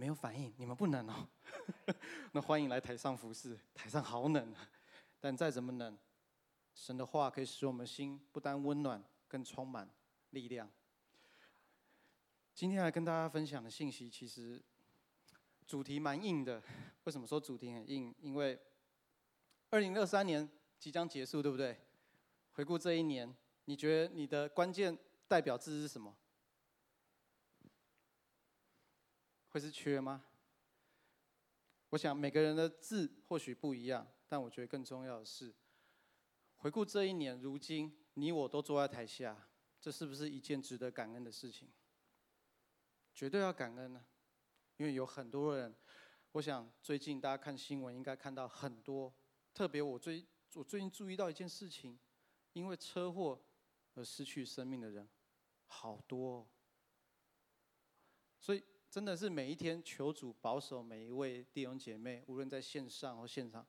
没有反应，你们不能哦。那欢迎来台上服侍，台上好冷啊。但再怎么冷，神的话可以使我们心不单温暖，更充满力量。今天来跟大家分享的信息，其实主题蛮硬的。为什么说主题很硬？因为二零二三年即将结束，对不对？回顾这一年，你觉得你的关键代表字是什么？会是缺吗？我想每个人的字或许不一样，但我觉得更重要的是，回顾这一年，如今你我都坐在台下，这是不是一件值得感恩的事情？绝对要感恩呢，因为有很多人，我想最近大家看新闻应该看到很多，特别我最我最近注意到一件事情，因为车祸而失去生命的人好多哦，所以。真的是每一天求主保守每一位弟兄姐妹，无论在线上或现场，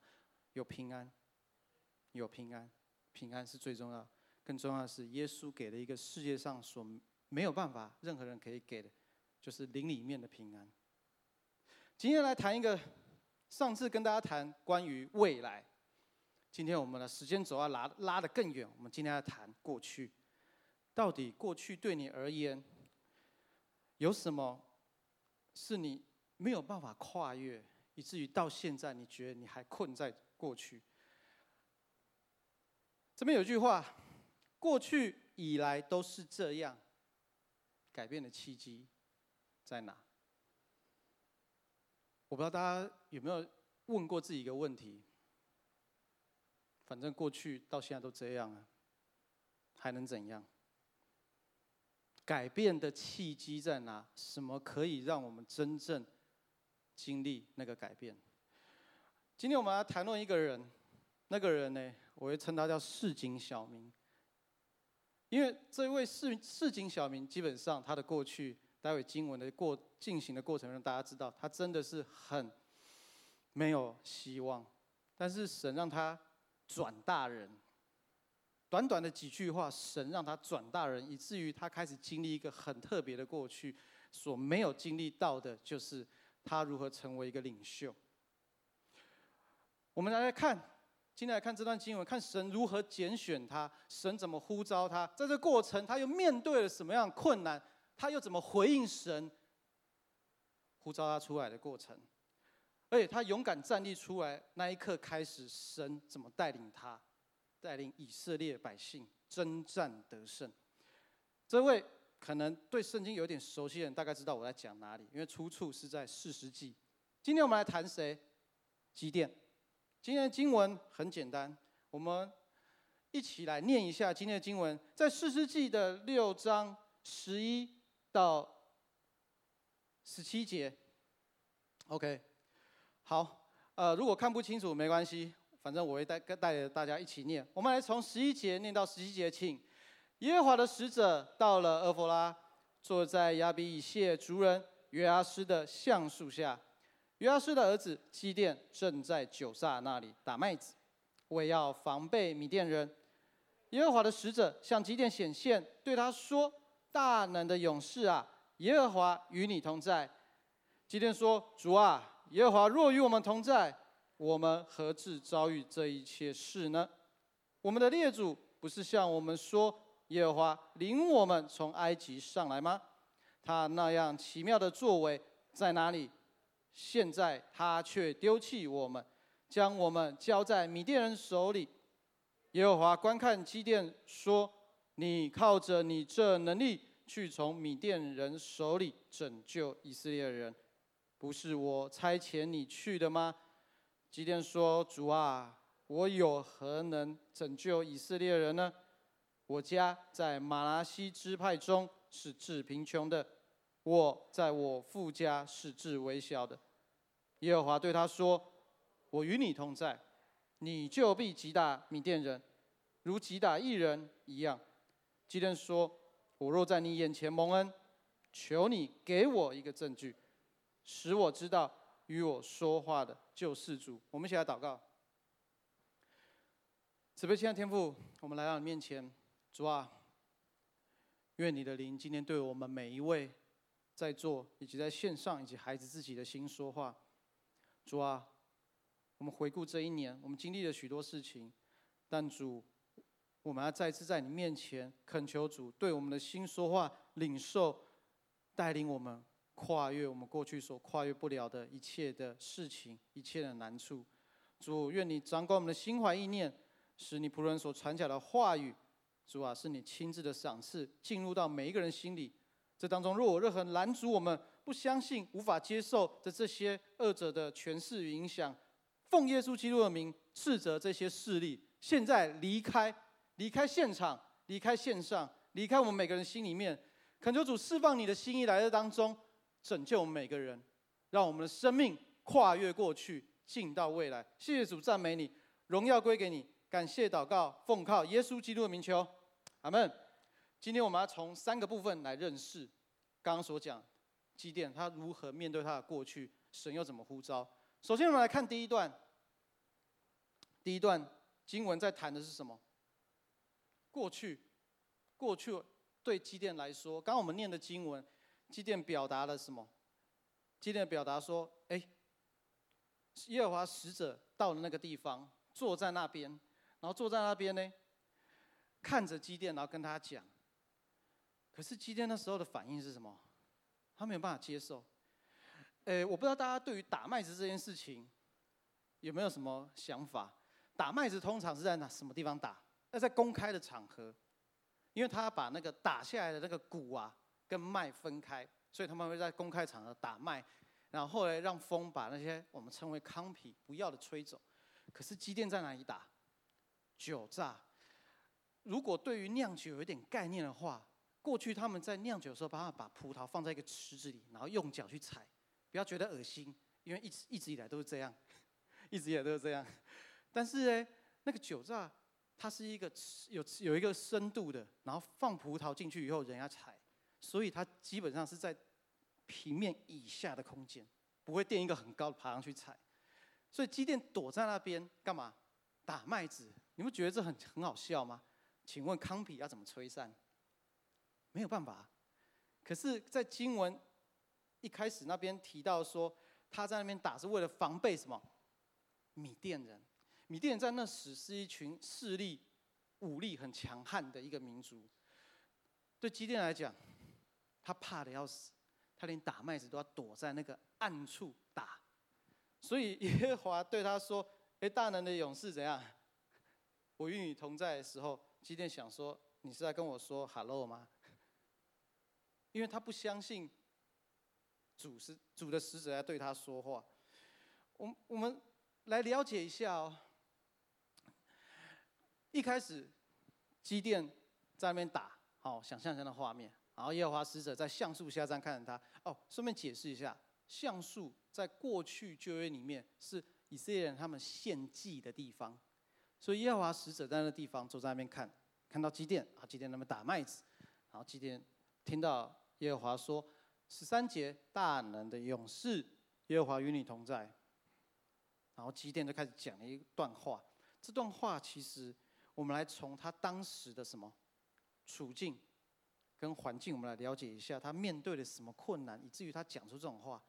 有平安，有平安，平安是最重要。更重要的是，耶稣给了一个世界上所没有办法任何人可以给的，就是灵里面的平安。今天来谈一个，上次跟大家谈关于未来，今天我们的时间轴要拉拉得更远，我们今天要谈过去。到底过去对你而言有什么？是你没有办法跨越，以至于到现在你觉得你还困在过去。这边有句话：过去以来都是这样，改变的契机在哪？我不知道大家有没有问过自己一个问题：反正过去到现在都这样啊，还能怎样？改变的契机在哪？什么可以让我们真正经历那个改变？今天我们来谈论一个人，那个人呢，我会称他叫市井小民。因为这位市市井小民，基本上他的过去，待会经文的过进行的过程让，大家知道他真的是很没有希望。但是神让他转大人。短短的几句话，神让他转大人，以至于他开始经历一个很特别的过去，所没有经历到的，就是他如何成为一个领袖。我们来来看，今天来看这段经文，看神如何拣选他，神怎么呼召他，在这过程他又面对了什么样的困难，他又怎么回应神呼召他出来的过程，而且他勇敢站立出来那一刻开始，神怎么带领他。带领以色列百姓征战得胜。这位可能对圣经有点熟悉的人，大概知道我在讲哪里，因为出处是在士师记。今天我们来谈谁？基甸。今天的经文很简单，我们一起来念一下今天的经文，在士师记的六章十一到十七节。OK，好，呃，如果看不清楚没关系。反正我会带带着大家一起念，我们来从十一节念到十七节，请。耶和华的使者到了俄弗拉，坐在亚比以谢族人约阿施的橡树下。约阿施的儿子基甸正在酒榨那里打麦子，为要防备米甸人。耶和华的使者向基甸显现，对他说：“大能的勇士啊，耶和华与你同在。”基甸说：“主啊，耶和华若与我们同在。”我们何至遭遇这一切事呢？我们的列祖不是向我们说，耶和华领我们从埃及上来吗？他那样奇妙的作为在哪里？现在他却丢弃我们，将我们交在米甸人手里。耶和华观看基甸说：“你靠着你这能力去从米甸人手里拯救以色列人，不是我差遣你去的吗？”基甸说：“主啊，我有何能拯救以色列人呢？我家在玛拿西支派中是至贫穷的，我在我父家是至微小的。”耶和华对他说：“我与你同在，你就必击打米甸人，如击打一人一样。”基甸说：“我若在你眼前蒙恩，求你给我一个证据，使我知道。”与我说话的救世主，我们一起来祷告。慈悲亲爱的天父，我们来到你面前，主啊，愿你的灵今天对我们每一位在座以及在线上以及孩子自己的心说话。主啊，我们回顾这一年，我们经历了许多事情，但主，我们要再次在你面前恳求主对我们的心说话，领受带领我们跨越我们过去所跨越不了的一切的事情，一切的难处。主，愿你掌管我们的心怀意念，使你仆人所传讲的话语。主啊，是你亲自的赏赐，进入到每一个人心里。这当中若有任何拦阻我们、不相信、无法接受的这些恶者的权势与影响，奉耶稣基督的名斥责这些势力，现在离开，离开现场，离开线上，离开我们每个人心里面。恳求主释放你的心意来在当中，拯救每个人，让我们的生命跨越过去，进到未来。谢谢主，赞美你，荣耀归给你。感谢祷告，奉靠耶稣基督的名求。阿门。今天我们要从三个部分来认识刚刚所讲基甸他如何面对他的过去，神又怎么呼召。首先，我们来看第一段。第一段经文在谈的是什么？过去，过去对基甸来说，刚刚我们念的经文，基甸表达了什么？基甸表达说：“哎，耶和华使者到了那个地方，坐在那边，然后坐在那边呢。”看着基甸，然后跟他讲。可是基甸那时候的反应是什么？他没有办法接受。诶，我不知道大家对于打麦子这件事情有没有什么想法？打麦子通常是在哪什么地方打？要在公开的场合，因为他把那个打下来的那个谷啊跟麦分开，所以他们会在公开场合打麦，然后后来让风把那些我们称为糠皮不要的吹走。可是机电在哪里打？酒榨。如果对于酿酒有一点概念的话，过去他们在酿酒的时候，把它把葡萄放在一个池子里，然后用脚去踩，不要觉得恶心，因为一直一直以来都是这样，一直以来都是这样。但是呢，那个酒榨它是一个有有一个深度的，然后放葡萄进去以后，人家踩，所以它基本上是在平面以下的空间，不会垫一个很高的爬上去踩。所以基甸躲在那边干嘛？打麦子。你们觉得这很很好笑吗？请问康皮要怎么吹散？没有办法。可是，在经文一开始那边提到说，他在那边打是为了防备什么？米甸人。米甸人在那时是一群势力、武力很强悍的一个民族。对基甸来讲，他怕的要死，他连打麦子都要躲在那个暗处打。所以耶和华对他说：“哎，大能的勇士怎样？我与你同在的时候。”基甸想说：“你是在跟我说 ‘hello’ 吗？”因为他不相信主是主的使者在对他说话。我我们来了解一下哦。一开始基甸在那边打，好，想象一下那画面。然后耶和华使者在橡树下站看着他。哦，顺便解释一下，橡树在过去旧约里面是以色列人他们献祭的地方。所以耶和华使者在那地方坐在那边看，看到基甸啊，基甸他们打麦子，然后基甸听到耶和华说：“十三节大能的勇士，耶和华与你同在。”然后基甸就开始讲了一段话。这段话其实我们来从他当时的什么处境跟环境，我们来了解一下他面对了什么困难，以至于他讲出这种话。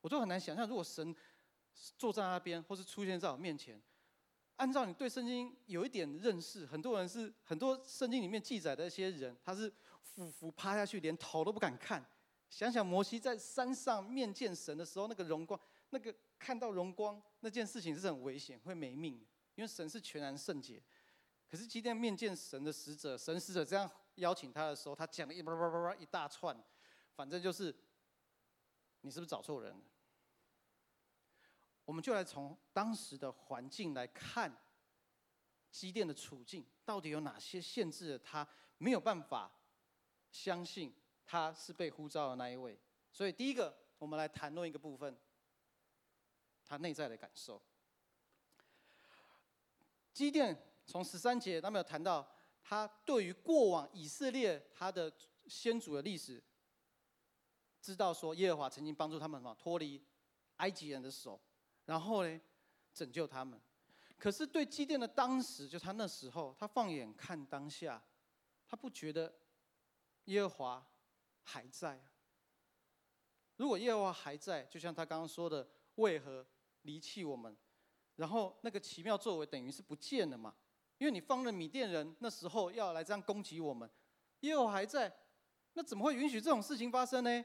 我都很难想象，如果神坐在那边，或是出现在我面前。按照你对圣经有一点认识，很多人是很多圣经里面记载的一些人，他是俯伏趴下去，连头都不敢看。想想摩西在山上面见神的时候，那个荣光，那个看到荣光那件事情是很危险，会没命，因为神是全然圣洁。可是今天面见神的使者，神使者这样邀请他的时候，他讲了一叭叭叭一大串，反正就是你是不是找错人了？我们就来从当时的环境来看，基甸的处境到底有哪些限制了他没有办法相信他是被呼召的那一位。所以第一个，我们来谈论一个部分，他内在的感受。基甸从十三节，他没有谈到他对于过往以色列他的先祖的历史，知道说耶和华曾经帮助他们什么脱离埃及人的手。然后呢，拯救他们。可是对基甸的当时，就他那时候，他放眼看当下，他不觉得耶和华还在。如果耶和华还在，就像他刚刚说的，为何离弃我们？然后那个奇妙作为等于是不见了嘛？因为你放了米甸人那时候要来这样攻击我们，耶和华还在，那怎么会允许这种事情发生呢？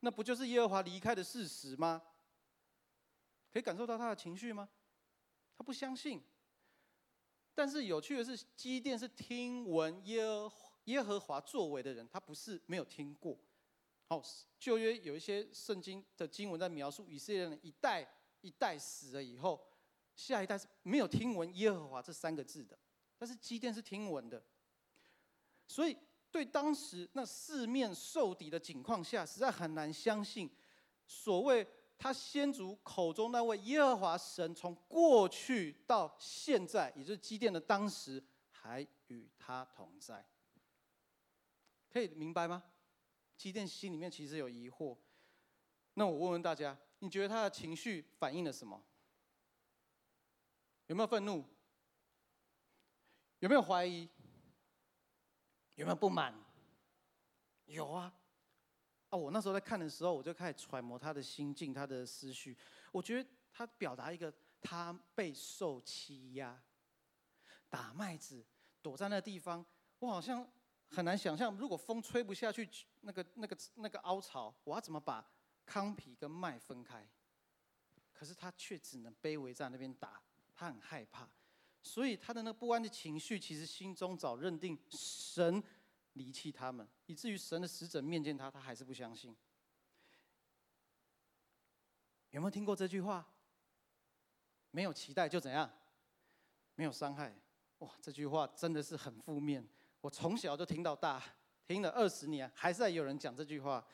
那不就是耶和华离开的事实吗？可以感受到他的情绪吗？他不相信。但是有趣的是，基甸是听闻耶和耶和华作为的人，他不是没有听过。好，旧约有一些圣经的经文在描述以色列人一代一代死了以后，下一代是没有听闻耶和华这三个字的。但是基甸是听闻的，所以对当时那四面受敌的情况下，实在很难相信所谓他先祖口中那位耶和华神，从过去到现在，也就是基甸的当时，还与他同在。可以明白吗？基甸心里面其实有疑惑。那我问问大家，你觉得他的情绪反映了什么？有没有愤怒？有没有怀疑？有没有不满？有啊！啊，我那时候在看的时候，我就开始揣摩他的心境、他的思绪。我觉得他表达一个他备受欺压，打麦子，躲在那地方。我好像很难想象，如果风吹不下去，那个、那个、那个凹槽，我要怎么把糠皮跟麦分开？可是他却只能卑微在那边打，他很害怕。所以他的那不安的情绪，其实心中早认定神离弃他们，以至于神的使者面见他，他还是不相信。有没有听过这句话？没有期待就怎样？没有伤害。哇，这句话真的是很负面。我从小就听到大，听了二十年，还是有人讲这句话。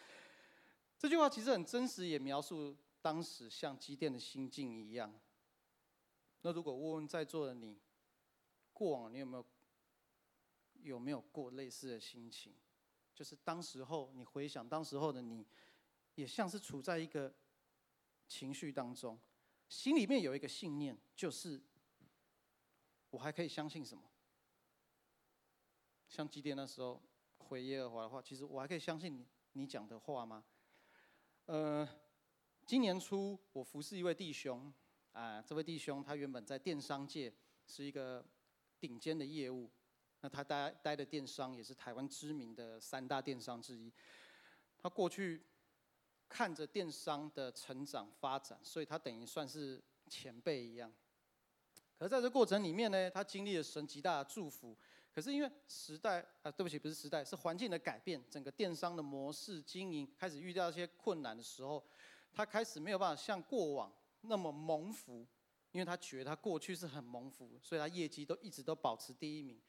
这句话其实很真实，也描述当时像基甸的心境一样。那如果问问在座的你，过往你有没有有没有过类似的心情？就是当时候你回想当时候的你，也像是处在一个情绪当中，心里面有一个信念，就是我还可以相信什么？像基甸那时候回耶和华的话，其实我还可以相信你你讲的话吗？呃，今年初我服侍一位弟兄。啊，这位弟兄他原本在电商界是一个顶尖的业务，那他待待的电商也是台湾知名的三大电商之一。他过去看着电商的成长发展，所以他等于算是前辈一样。可是在这过程里面呢，他经历了神极大的祝福。可是因为时代啊，对不起，不是时代，是环境的改变，整个电商的模式经营开始遇到一些困难的时候，他开始没有办法像过往。那么蒙福，因为他觉得他过去是很蒙福，所以他业绩都一直都保持第一名。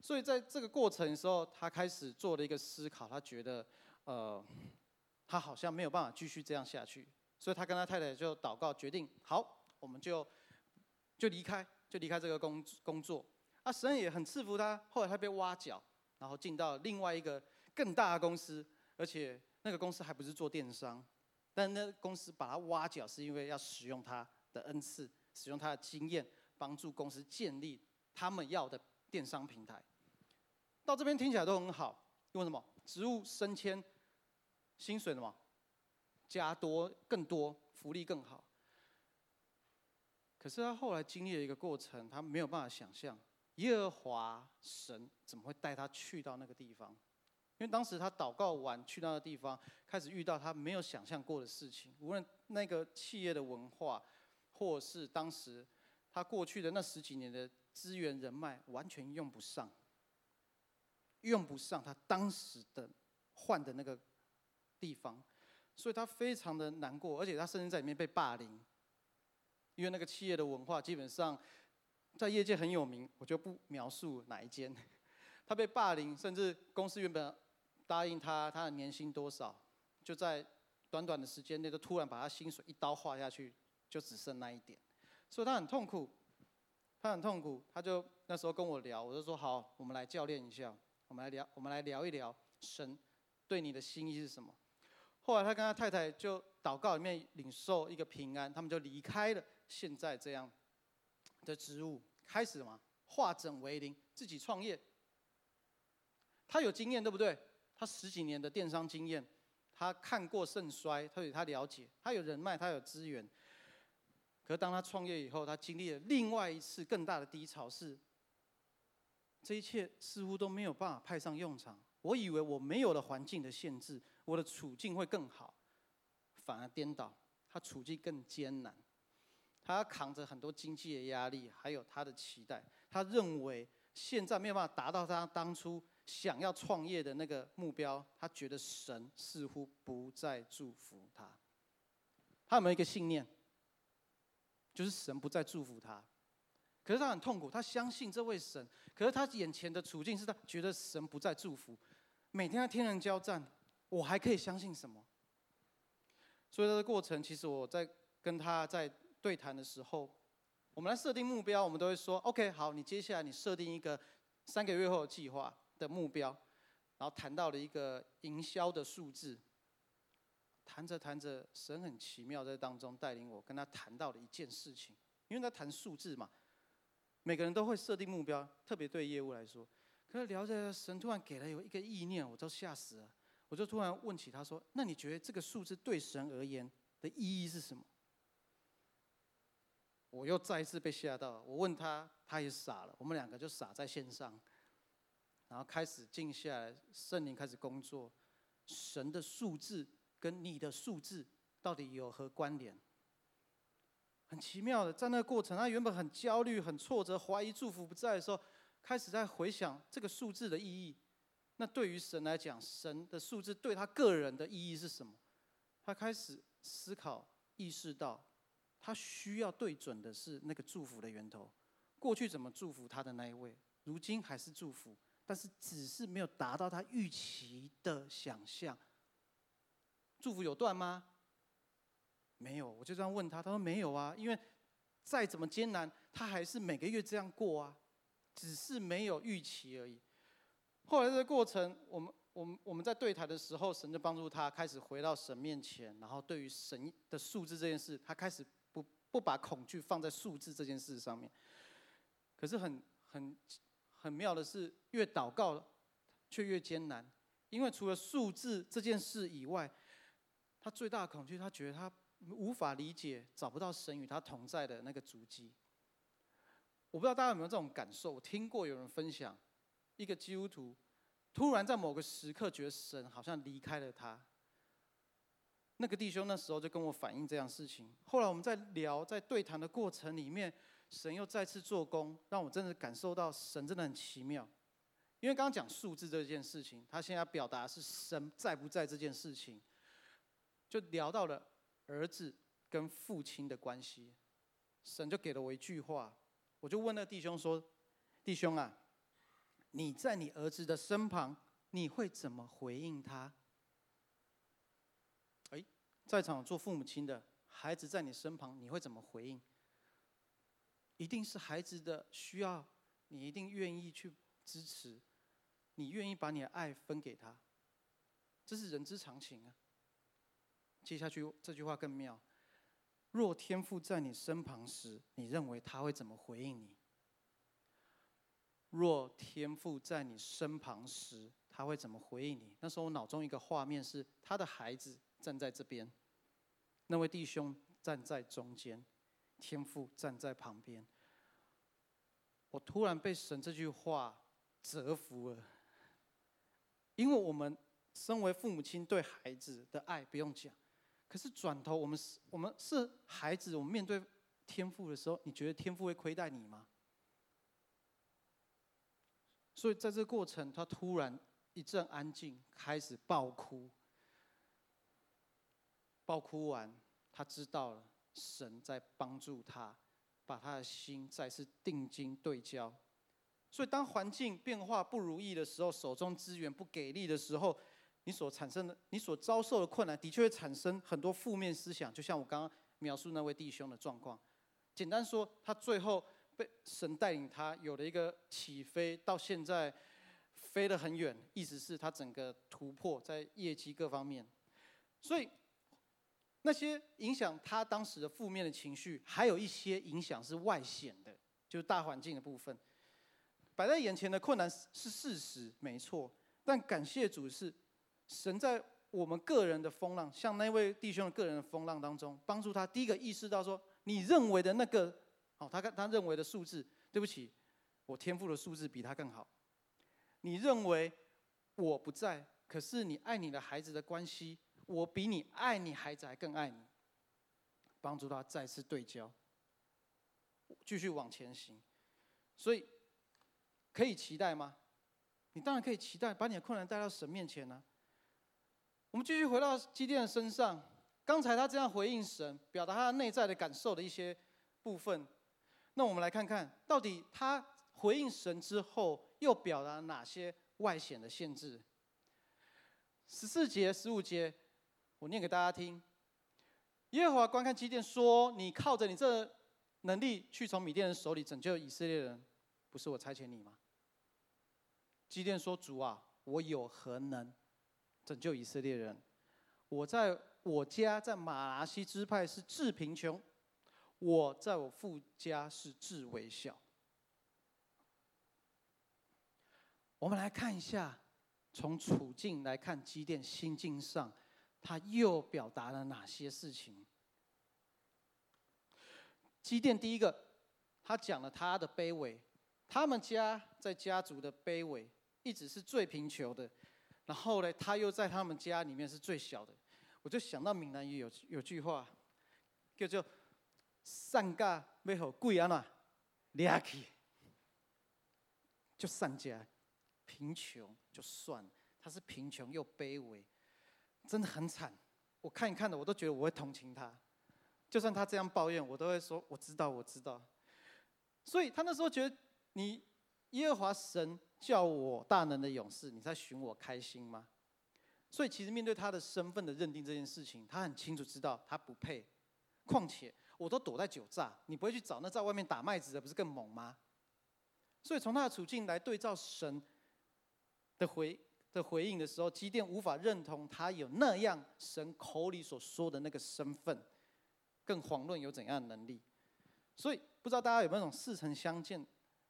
所以在这个过程的时候，他开始做了一个思考，他觉得，呃，他好像没有办法继续这样下去，所以他跟他太太就祷告，决定好，我们就就离开，就离开这个工工作。啊，神也很赐福他，后来他被挖角，然后进到另外一个更大的公司，而且那个公司还不是做电商。但那公司把他挖角，是因为要使用他的恩赐，使用他的经验，帮助公司建立他们要的电商平台。到这边听起来都很好，因为什么？职务升迁，薪水什么？加多更多，福利更好。可是他后来经历了一个过程，他没有办法想象耶和华神怎么会带他去到那个地方。因为当时他祷告完去那个地方，开始遇到他没有想象过的事情。无论那个企业的文化，或是当时他过去的那十几年的资源人脉，完全用不上，用不上他当时的换的那个地方，所以他非常的难过，而且他甚至在里面被霸凌。因为那个企业的文化基本上在业界很有名，我就不描述哪一间，他被霸凌，甚至公司原本。答应他，他的年薪多少？就在短短的时间内，就突然把他薪水一刀划下去，就只剩那一点，所以他很痛苦，他很痛苦。他就那时候跟我聊，我就说好，我们来教练一下，我们来聊，我们来聊一聊神对你的心意是什么。后来他跟他太太就祷告里面领受一个平安，他们就离开了现在这样的职务，开始嘛化整为零，自己创业。他有经验，对不对？他十几年的电商经验，他看过盛衰，所以他了解，他有人脉，他有资源。可是当他创业以后，他经历了另外一次更大的低潮，是这一切似乎都没有办法派上用场。我以为我没有了环境的限制，我的处境会更好，反而颠倒，他处境更艰难。他扛着很多经济的压力，还有他的期待。他认为现在没有办法达到他当初想要创业的那个目标。他觉得神似乎不再祝福他。他有没有一个信念？就是神不再祝福他。可是他很痛苦，他相信这位神。可是他眼前的处境是他觉得神不再祝福，每天在天人交战，我还可以相信什么？所以这个过程，其实我在跟他在对谈的时候，我们来设定目标，我们都会说：“OK，好，你接下来你设定一个三个月后的计划的目标。”然后谈到了一个营销的数字，谈着谈着，神很奇妙在当中带领我跟他谈到了一件事情，因为他谈数字嘛。每个人都会设定目标，特别对业务来说。可是聊着，神突然给了有一个意念，我都吓死了。我就突然问起他说：“那你觉得这个数字对神而言的意义是什么？”我又再一次被吓到了。我问他，他也傻了。我们两个就傻在线上，然后开始静下来，圣灵开始工作。神的数字跟你的数字到底有何关联？很奇妙的，在那个过程，他原本很焦虑、很挫折、怀疑祝福不在的时候，开始在回想这个数字的意义。那对于神来讲，神的数字对他个人的意义是什么？他开始思考、意识到，他需要对准的是那个祝福的源头。过去怎么祝福他的那一位，如今还是祝福，但是只是没有达到他预期的想象。祝福有断吗？没有，我就这样问他，他说没有啊，因为再怎么艰难，他还是每个月这样过啊，只是没有预期而已。后来这个过程，我们我们我们在对台的时候，神就帮助他开始回到神面前，然后对于神的数字这件事，他开始不不把恐惧放在数字这件事上面。可是很很很妙的是，越祷告却越艰难，因为除了数字这件事以外，他最大的恐惧，他觉得他。无法理解，找不到神与他同在的那个足迹。我不知道大家有没有这种感受？我听过有人分享，一个基督徒突然在某个时刻觉得神好像离开了他。那个弟兄那时候就跟我反映这样事情。后来我们在聊，在对谈的过程里面，神又再次做工，让我真的感受到神真的很奇妙。因为刚刚讲数字这件事情，他现在表达是神在不在这件事情，就聊到了。儿子跟父亲的关系，神就给了我一句话，我就问那弟兄说：“弟兄啊，你在你儿子的身旁，你会怎么回应他？”哎，在场做父母亲的孩子在你身旁，你会怎么回应？一定是孩子的需要，你一定愿意去支持，你愿意把你的爱分给他，这是人之常情啊。接下去这句话更妙：若天父在你身旁时，你认为他会怎么回应你？若天父在你身旁时，他会怎么回应你？那时候我脑中一个画面是他的孩子站在这边，那位弟兄站在中间，天父站在旁边。我突然被神这句话折服了，因为我们身为父母亲对孩子的爱不用讲。可是转头，我们是，我们是孩子，我们面对天父的时候，你觉得天父会亏待你吗？所以在这过程，他突然一阵安静，开始爆哭。爆哭完，他知道了神在帮助他，把他的心再次定睛对焦。所以当环境变化不如意的时候，手中资源不给力的时候，你所产生的、你所遭受的困难，的确会产生很多负面思想。就像我刚刚描述那位弟兄的状况，简单说，他最后被神带领，他有了一个起飞，到现在飞得很远。意思是，他整个突破在业绩各方面。所以，那些影响他当时的负面的情绪，还有一些影响是外显的，就是大环境的部分。摆在眼前的困难是事实，没错。但感谢主是。神在我们个人的风浪，像那位弟兄的个人的风浪当中，帮助他第一个意识到说，你认为的那个，哦，他他认为的数字，对不起，我天赋的数字比他更好。你认为我不在，可是你爱你的孩子的关系，我比你爱你孩子还更爱你。帮助他再次对焦，继续往前行。所以可以期待吗？你当然可以期待，把你的困难带到神面前呢、我们继续回到基甸的身上，刚才他这样回应神，表达他内在的感受的一些部分。那我们来看看到底他回应神之后，又表达哪些外显的限制？十四节、十五节，我念给大家听。耶和华观看基甸说：“你靠着你这能力去从米甸人手里拯救以色列人，不是我差遣你吗？”基甸说：“主啊，我有何能拯救以色列人？我在我家在玛拿西支派是至贫穷，我在我父家是至微小。”我们来看一下，从处境来看，基甸心境上。他又表达了哪些事情？基甸第一个，他讲了他的卑微，他们家在家族的卑微，一直是最贫穷的。然后呢，他又在他们家里面是最小的。我就想到闽南语有有句话，叫做“上家要好贵安哪，掠去”，就上家贫穷就算，他是贫穷又卑微。真的很惨，我看一看的，我都觉得我会同情他。就算他这样抱怨，我都会说我知道，我知道。所以他那时候觉得，你耶和华神叫我大能的勇士，你在寻我开心吗？所以其实面对他的身份的认定这件事情，他很清楚知道他不配。况且我都躲在酒榨，你不会去找那在外面打麦子的，不是更猛吗？所以从他的处境来对照神的回的回应的时候，基甸无法认同他有那样神口里所说的那个身份，更遑论有怎样的能力。所以不知道大家有没有那种似曾相见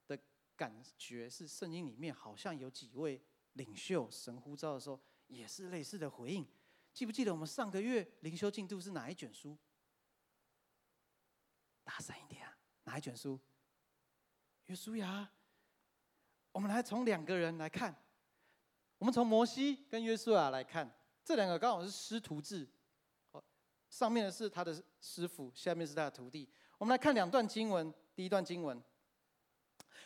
的感觉？是圣经里面好像有几位领袖，神呼召的时候也是类似的回应。记不记得我们上个月灵修进度是哪一卷书？大声一点啊！哪一卷书？约书亚。我们来从两个人来看。我们从摩西跟约书亚来看，这两个刚好是师徒制，上面的是他的师傅，下面是他的徒弟。我们来看两段经文，第一段经文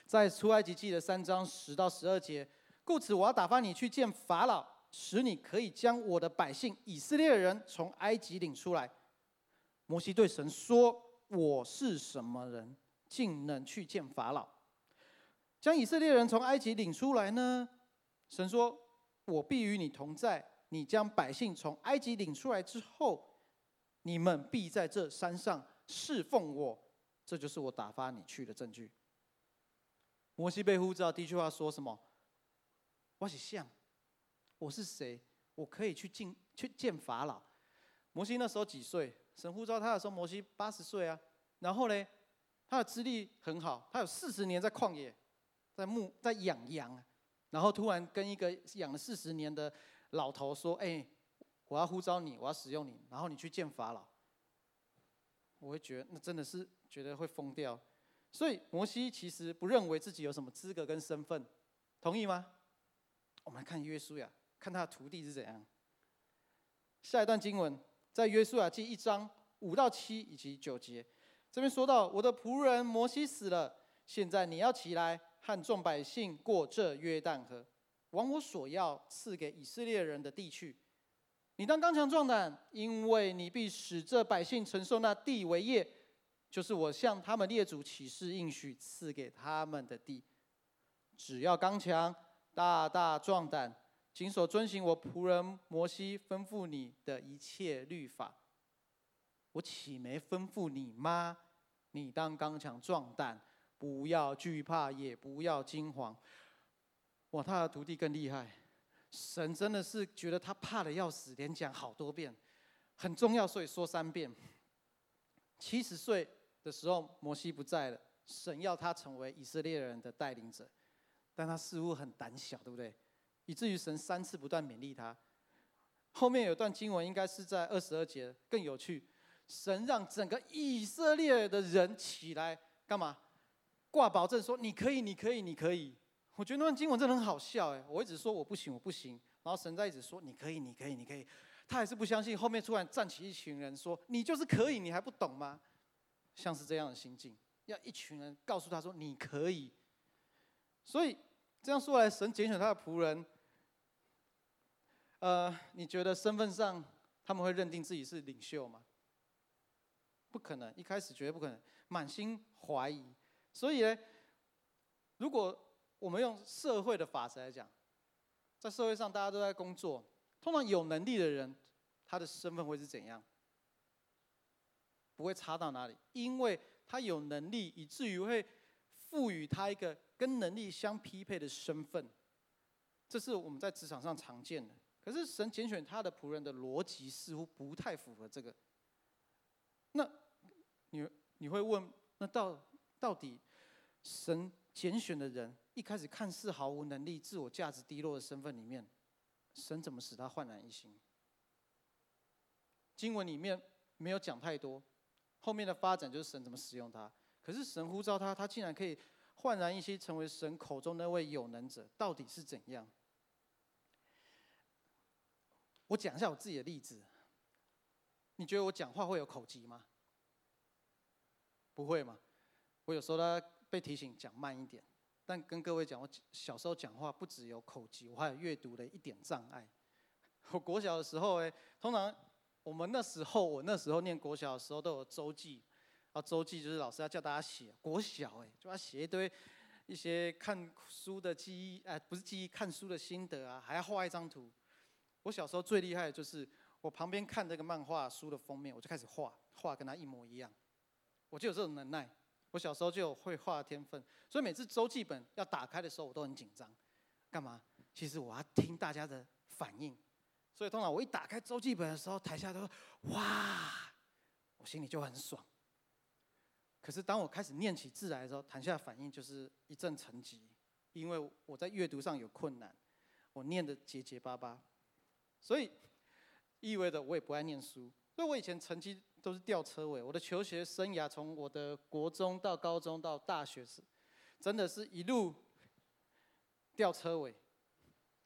在出埃及记的三章十到十二节。故此，我要打发你去见法老，使你可以将我的百姓以色列人从埃及领出来。摩西对神说：“我是什么人，竟能去见法老，将以色列人从埃及领出来呢？”神说。我必与你同在。你将百姓从埃及领出来之后，你们必在这山上侍奉我。这就是我打发你去的证据。摩西被呼召，第一句话说什么？我是像，我是谁？我可以去见去见法老。摩西那时候几岁？神呼召他的时候，摩西八十岁啊。然后呢，他的资历很好，他有四十年在旷野，在牧在养羊。然后突然跟一个养了四十年的老头说：“哎，我要呼召你，我要使用你，然后你去见法老。”我会觉得那真的是觉得会疯掉。所以摩西其实不认为自己有什么资格跟身份，同意吗？我们来看约书亚，看他的徒弟是怎样。下一段经文在约书亚记一章五到七以及九节，这边说到：“我的仆人摩西死了，现在你要起来。”和众百姓过这约旦河，往我所要赐给以色列人的地去。你当刚强壮胆，因为你必使这百姓承受那地为业，就是我向他们列祖起誓应许赐给他们的地。只要刚强，大大壮胆，谨守遵行我仆人摩西吩咐你的一切律法。我岂没吩咐你吗？你当刚强壮胆。不要惧怕，也不要惊慌。哇，他的徒弟更厉害。神真的是觉得他怕得要死，连讲好多遍，很重要，所以说三遍。七十岁的时候，摩西不在了，神要他成为以色列人的带领者，但他似乎很胆小，对不对？以至于神三次不断勉励他。后面有段经文，应该是在二十二节，更有趣。神让整个以色列的人起来干嘛？挂保证说你可以，你可以，你可以。我觉得那段经文真的很好笑哎！我一直说我不行，我不行，然后神在一直说你可以，你可以，你可以。他还是不相信。后面突然站起一群人说：“你就是可以，你还不懂吗？”像是这样的心境，要一群人告诉他说：“你可以。”所以这样说来，神拣选他的仆人。呃，你觉得身份上他们会认定自己是领袖吗？不可能，一开始绝对不可能，满心怀疑。所以呢，如果我们用社会的法则来讲，在社会上大家都在工作，通常有能力的人，他的身份会是怎样？不会差到哪里，因为他有能力，以至于会赋予他一个跟能力相匹配的身份。这是我们在职场上常见的。可是神拣选他的仆人的逻辑似乎不太符合这个。那你你会问，那到到底神拣选的人一开始看似毫无能力、自我价值低落的身份里面，神怎么使他焕然一新？经文里面没有讲太多，后面的发展就是神怎么使用他。可是神呼召他，他竟然可以焕然一新，成为神口中那位有能者，到底是怎样？我讲一下我自己的例子。你觉得我讲话会有口疾吗？不会吗？我有时候呢被提醒讲慢一点，但跟各位讲，我小时候讲话不只有口吃，我还有阅读的一点障碍。我国小的时候，哎，通常我们那时候，我那时候念国小的时候都有周记，然后周记就是老师要叫大家写，国小哎，就要写一堆一些看书的记忆，哎，不是记忆，看书的心得啊，还要画一张图。我小时候最厉害的就是，我旁边看这个漫画书的封面，我就开始画，画跟他一模一样。我就有这种能耐，我小时候就有绘画天分，所以每次周记本要打开的时候，我都很紧张。干嘛？其实我要听大家的反应。所以通常我一打开周记本的时候，台下都说哇，我心里就很爽。可是当我开始念起字来的时候，台下的反应就是一阵沉寂，因为我在阅读上有困难，我念得结结巴巴。所以意味着我也不爱念书，所以我以前成绩都是吊车尾。我的求学生涯从我的国中到高中到大学时，真的是一路吊车尾，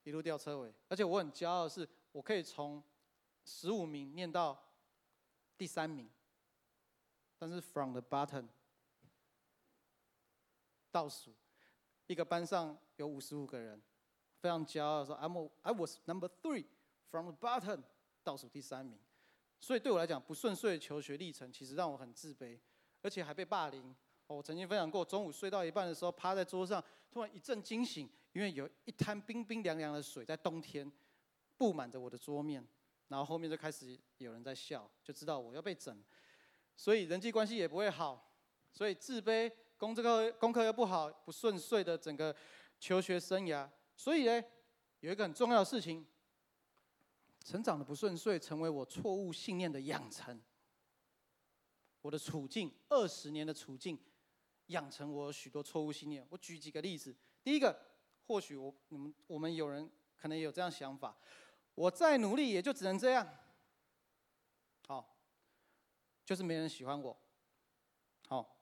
一路吊车尾。而且我很骄傲的是，我可以从十五名念到第三名，但是 from the bottom 倒数，一个班上有五十五个人，非常骄傲说，I'm I was number three。From the bottom 倒数第三名，所以对我来讲，不顺遂的求学历程其实让我很自卑，而且还被霸凌。我曾经分享过，中午睡到一半的时候，趴在桌上，突然一阵惊醒，因为有一滩冰冰凉凉的水在冬天布满着我的桌面，然后后面就开始有人在笑，就知道我要被整，所以人际关系也不会好，所以自卑，功课功课又不好，不顺遂的整个求学生涯。所以呢，有一个很重要的事情。成长的不顺遂，成为我错误信念的养成。我的处境，二十年的处境，养成我许多错误信念。我举几个例子。第一个，或许我、你们、我们有人可能也有这样想法：我再努力，也就只能这样。好，就是没人喜欢我。好，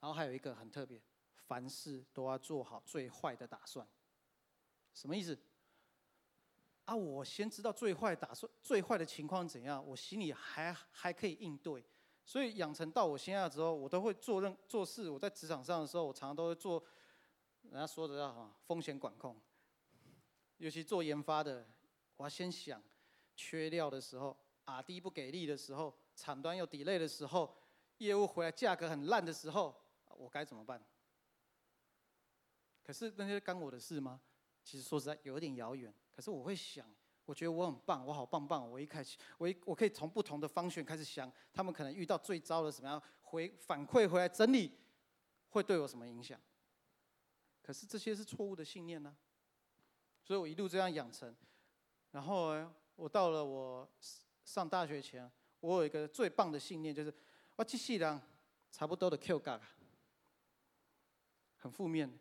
然后还有一个很特别，凡事都要做好最坏的打算。什么意思？啊，我先知道最坏打算，最坏的情况怎样，我心里还还可以应对，所以养成到我现在之后，我都会做任做事。我在职场上的时候，我常常都会做，人家说的叫什么风险管控，尤其做研发的，我要先想缺料的时候啊，第一不给力的时候，厂端又 delay 的时候，业务回来价格很烂的时候，我该怎么办？可是那些干我的事吗？其实说实在有点遥远。可是我会想，我觉得我很棒，我好棒棒。我一开始，我一我可以从不同的方向开始想，他们可能遇到最糟的什么样回反馈回来整理，会对我什么影响？可是这些是错误的信念呢、所以我一路这样养成。然后我到了我上大学前，我有一个最棒的信念，就是我机器人差不多的 Q 嘎，很负面。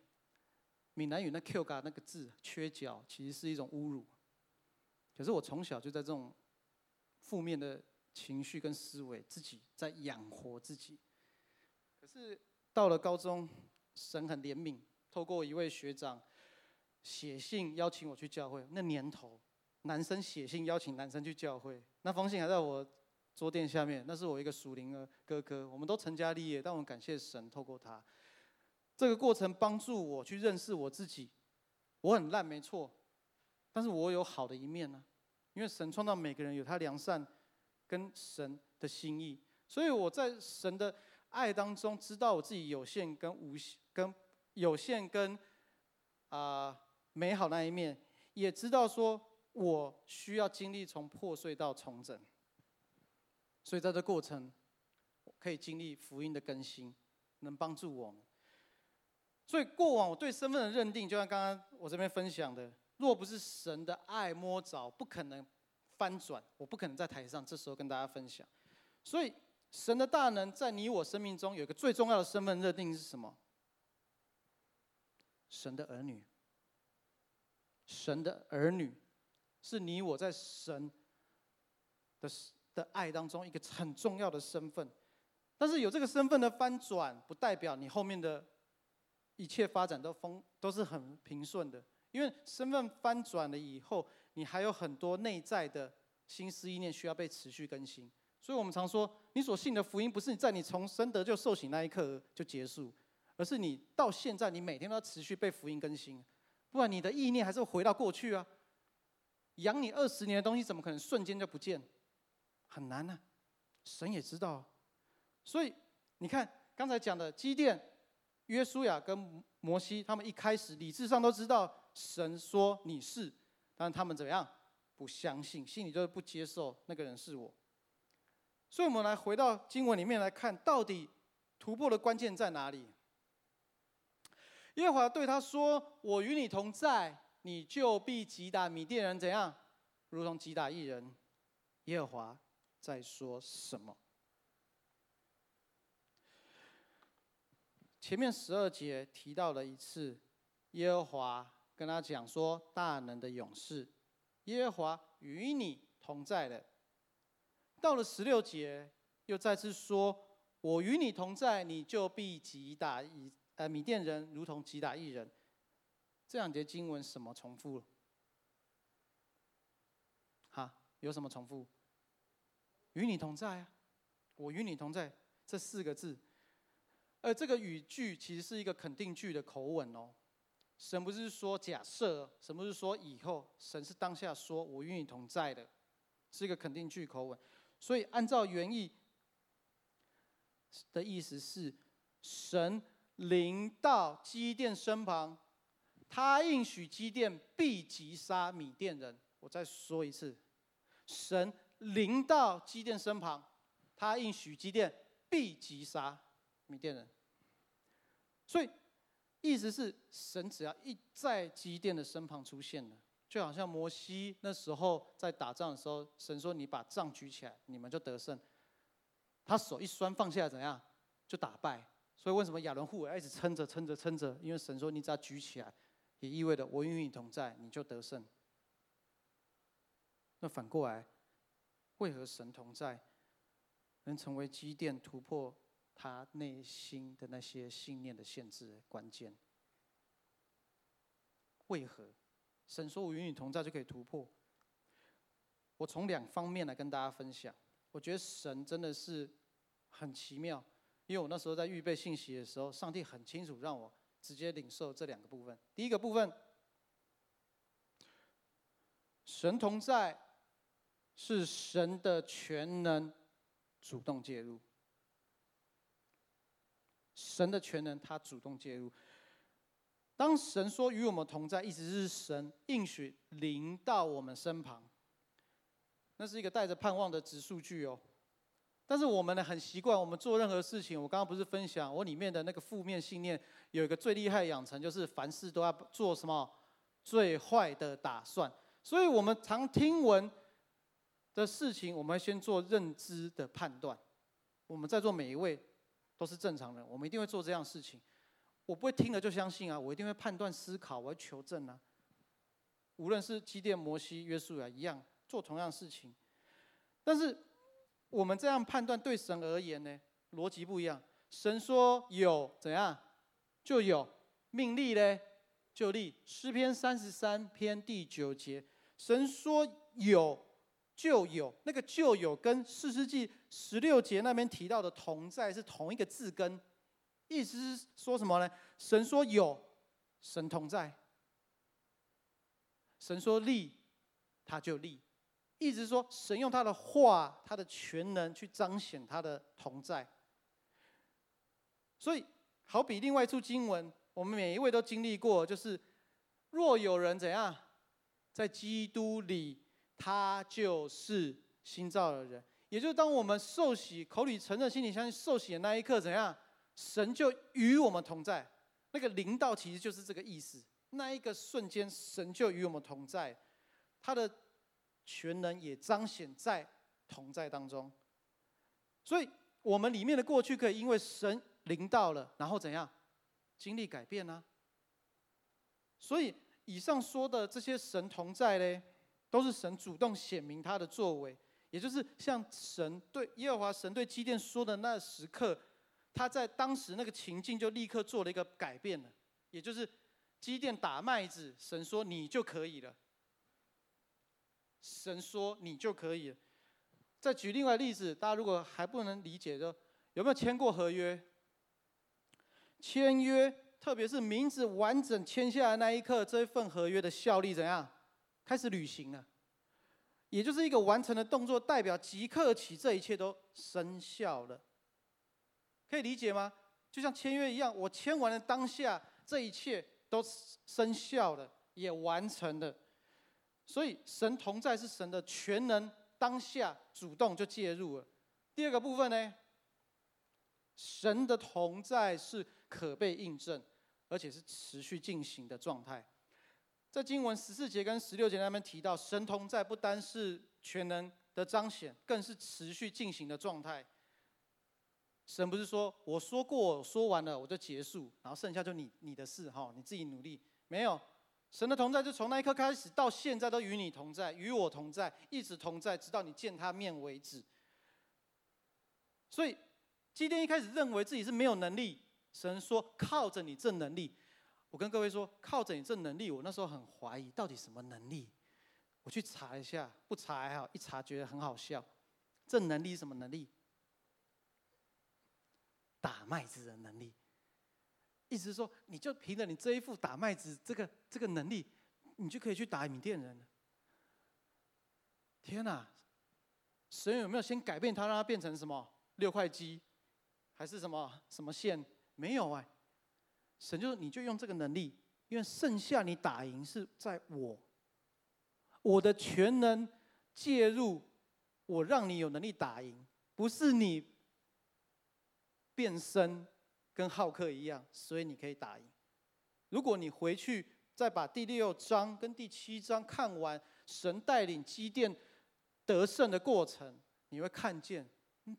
闽南语那 “Q 嘎”那个字缺角，其实是一种侮辱。可是我从小就在这种负面的情绪跟思维，自己在养活自己。可是到了高中，神很怜悯，透过一位学长写信邀请我去教会。那年头，男生写信邀请男生去教会，那封信还在我桌垫下面。那是我一个属灵的哥哥，我们都成家立业，但我感谢神，透过他，这个过程帮助我去认识我自己。我很烂，没错，但是我有好的一面呢。因为神创造每个人有他良善跟神的心意，所以我在神的爱当中知道我自己有限跟无限，跟有限跟啊、美好那一面，也知道说我需要经历从破碎到重整，所以在这过程可以经历福音的更新，能帮助我。所以过往我对身份的认定，就像刚刚我这边分享的。若不是神的爱摸着，不可能翻转。我不可能在台上这时候跟大家分享。所以神的大能在你我生命中有一个最重要的身份认定是什么？神的儿女。神的儿女是你我在神的的爱当中一个很重要的身份。但是有这个身份的翻转，不代表你后面的一切发展都丰都是很平顺的。因为身份翻转了以后，你还有很多内在的心思意念需要被持续更新。所以我们常说，你所信的福音不是在你从生得救受洗那一刻就结束，而是你到现在你每天都要持续被福音更新，不然你的意念还是会回到过去啊。养你二十年的东西，怎么可能瞬间就不见？很难啊，神也知道。所以你看刚才讲的积淀、约书亚跟摩西，他们一开始理智上都知道。神说你是，但他们怎么样？不相信，心里就是不接受那个人是我。所以，我们来回到经文里面来看，到底突破的关键在哪里？耶和华对他说：“我与你同在，你就必击打米甸人，怎样？如同击打一人。”耶和华在说什么？前面十二节提到了一次耶和华。跟他讲说，大能的勇士，耶和华与你同在的。到了十六节，又再次说，我与你同在，你就必击打以呃米甸人，如同击打一人。这两节经文什么重复了？哈，有什么重复？与你同在啊，我与你同在这四个字，而这个语句其实是一个肯定句的口吻哦。神不是说假设，神不是说以后，神是当下说“我与你同在”的，是一个肯定句口吻。所以按照原意的意思是，神临到基甸身旁，他应许基甸必击杀米甸人。我再说一次，神临到基甸身旁，他应许基甸必击杀米甸人。所以。意思是，神只要一在基甸的身旁出现了，就好像摩西那时候在打仗的时候，神说：“你把杖举起来，你们就得胜。”他手一酸放下来，怎样就打败。所以为什么亚伦户珥一直撑着、撑着、撑着？因为神说：“你只要举起来，也意味着我与你同在，你就得胜。”那反过来，为何神同在，能成为基甸突破？他内心的那些信念的限制关键，为何神说我与你同在就可以突破？我从两方面来跟大家分享。我觉得神真的是很奇妙，因为我那时候在预备信息的时候，上帝很清楚让我直接领受这两个部分。第一个部分，神同在是神的全能主动介入。神的全能，他主动介入。当神说与我们同在，意思是神应许临到我们身旁。那是一个带着盼望的指数句哦。但是我们呢，很习惯，我们做任何事情，我刚刚不是分享我里面的那个负面信念，有一个最厉害养成，就是凡事都要做什么最坏的打算。所以我们常听闻的事情，我们先做认知的判断。我们在座每一位。都是正常人，我们一定会做这样事情。我不会听了就相信啊，我一定会判断思考，我要求证啊。无论是基甸、摩西、约书亚一样做同样的事情，但是我们这样判断对神而言呢，逻辑不一样。神说有怎样就有，命立呢就立。诗篇三十三篇第九节，神说有就有，那个就有跟四世纪十六节那边提到的同在是同一个字根，意思是说什么呢？神说有，神同在。神说立，他就立。意思是说，神用他的话、他的全能去彰显他的同在。所以，好比另外一处经文，我们每一位都经历过，就是若有人怎样，在基督里，他就是新造的人。也就是当我们受洗、口里承认、心里相信、受洗的那一刻，怎样，神就与我们同在。那个灵到其实就是这个意思。那一个瞬间，神就与我们同在，他的全能也彰显在同在当中。所以，我们里面的过去可以因为神临到了，然后怎样经历改变呢？所以，以上说的这些神同在呢，都是神主动显明他的作为，也就是像神对耶和华神对基甸说的那时刻，他在当时那个情境就立刻做了一个改变了，也就是。基甸打麦子，神说你就可以了。神说你就可以了。再举另外例子，大家如果还不能理解，就有没有签过合约？签约，特别是名字完整签下来那一刻，这一份合约的效力怎样？开始履行了，也就是一个完成的动作，代表即刻起这一切都生效了。可以理解吗？就像签约一样，我签完了当下，这一切。都生效了，也完成了，所以神同在是神的全能，当下主动就介入了。第二个部分呢，神的同在是可被印证，而且是持续进行的状态。在经文十四节跟十六节那边提到，神同在不单是全能的彰显，更是持续进行的状态。神不是说我说过我说完了我就结束，然后剩下就你你的事哈，你自己努力。没有，神的同在就从那一刻开始到现在都与你同在，与我同在，一直同在，直到你见他面为止。所以基甸一开始认为自己是没有能力，神说靠着你这能力。我跟各位说，靠着你这能力，我那时候很怀疑到底什么能力。我去查一下，不查还好，一查觉得很好笑。这能力是什么能力？打麦子的能力，意思是说，你就凭着你这一副打麦子这个这个能力，你就可以去打缅甸人。天哪！神有没有先改变他，让他变成什么六块肌，还是什么什么线？没有哎。神就你就用这个能力，因为剩下你打赢是在我，我的全能介入，我让你有能力打赢，不是你。变身跟浩克一样，所以你可以打赢。如果你回去再把第六章跟第七章看完，神带领基甸得胜的过程，你会看见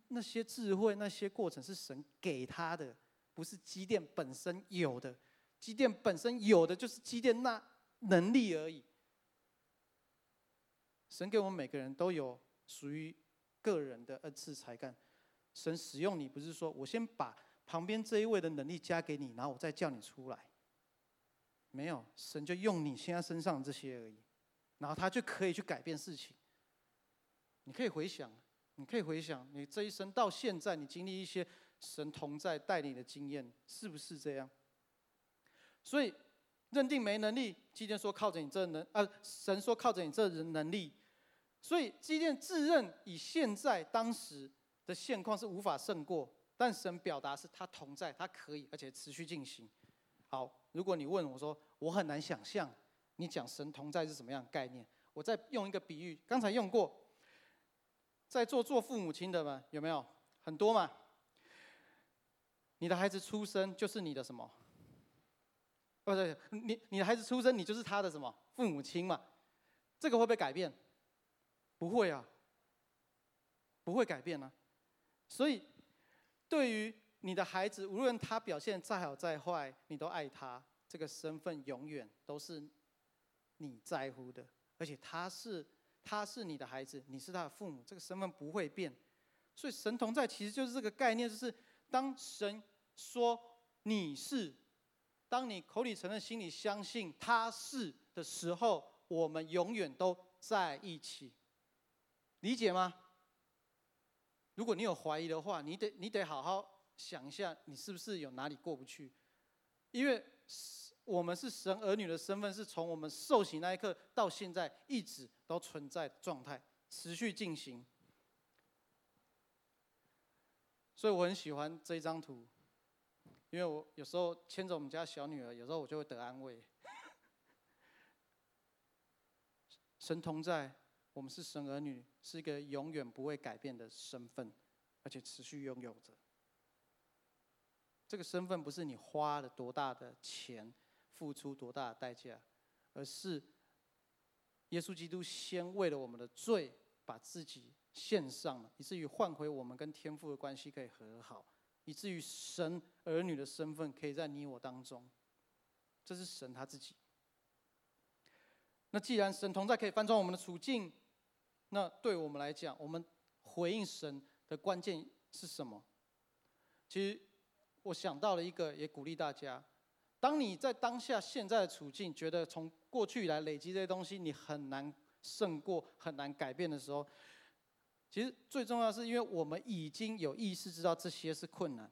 那些智慧、那些过程是神给他的，不是基甸本身有的。基甸本身有的就是基甸那能力而已。神给我们每个人都有属于个人的恩赐才干。神使用你，不是说我先把旁边这一位的能力加给你，然后我再叫你出来。没有，神就用你现在身上这些而已，然后他就可以去改变事情。你可以回想，你可以回想，你这一生到现在，你经历一些神同在带领的经验，是不是这样？所以认定没能力，基甸说靠着你这能，啊，神说靠着你这人能力，所以基甸自认以现在当时。的现况是无法胜过，但神表达是他同在，他可以，而且持续进行。好，如果你问我说，我很难想象你讲神同在是什么样的概念，我再用一个比喻，刚才用过，在座做父母亲的嘛，有没有很多嘛？你的孩子出生就是你的什么？不对，你你的孩子出生，你就是他的什么父母亲嘛？这个会不会改变？不会啊，不会改变啊。所以，对于你的孩子，无论他表现再好再坏，你都爱他。这个身份永远都是你在乎的，而且他是他是你的孩子，你是他的父母，这个身份不会变。所以神同在其实就是这个概念，就是当神说你是，当你口里承认、心里相信他是的时候，我们永远都在一起。理解吗？如果你有怀疑的话，你得你得好好想一下，你是不是有哪里过不去？因为我们是神儿女的身份，是从我们受洗那一刻到现在一直都存在状态，持续进行。所以我很喜欢这一张图，因为我有时候牵着我们家小女儿，有时候我就会得安慰。神同在，我们是神儿女，是一个永远不会改变的身份，而且持续拥有着。这个身份不是你花了多大的钱，付出多大的代价，而是耶稣基督先为了我们的罪，把自己献上了，以至于换回我们跟天父的关系可以和好，以至于神儿女的身份可以在你我当中。这是神他自己。那既然神同在可以翻转我们的处境，那对我们来讲，我们回应神的关键是什么？其实我想到了一个，也鼓励大家：当你在当下现在的处境，觉得从过去以来累积这些东西，你很难胜过、很难改变的时候。其实最重要是，因为我们已经有意识知道这些是困难，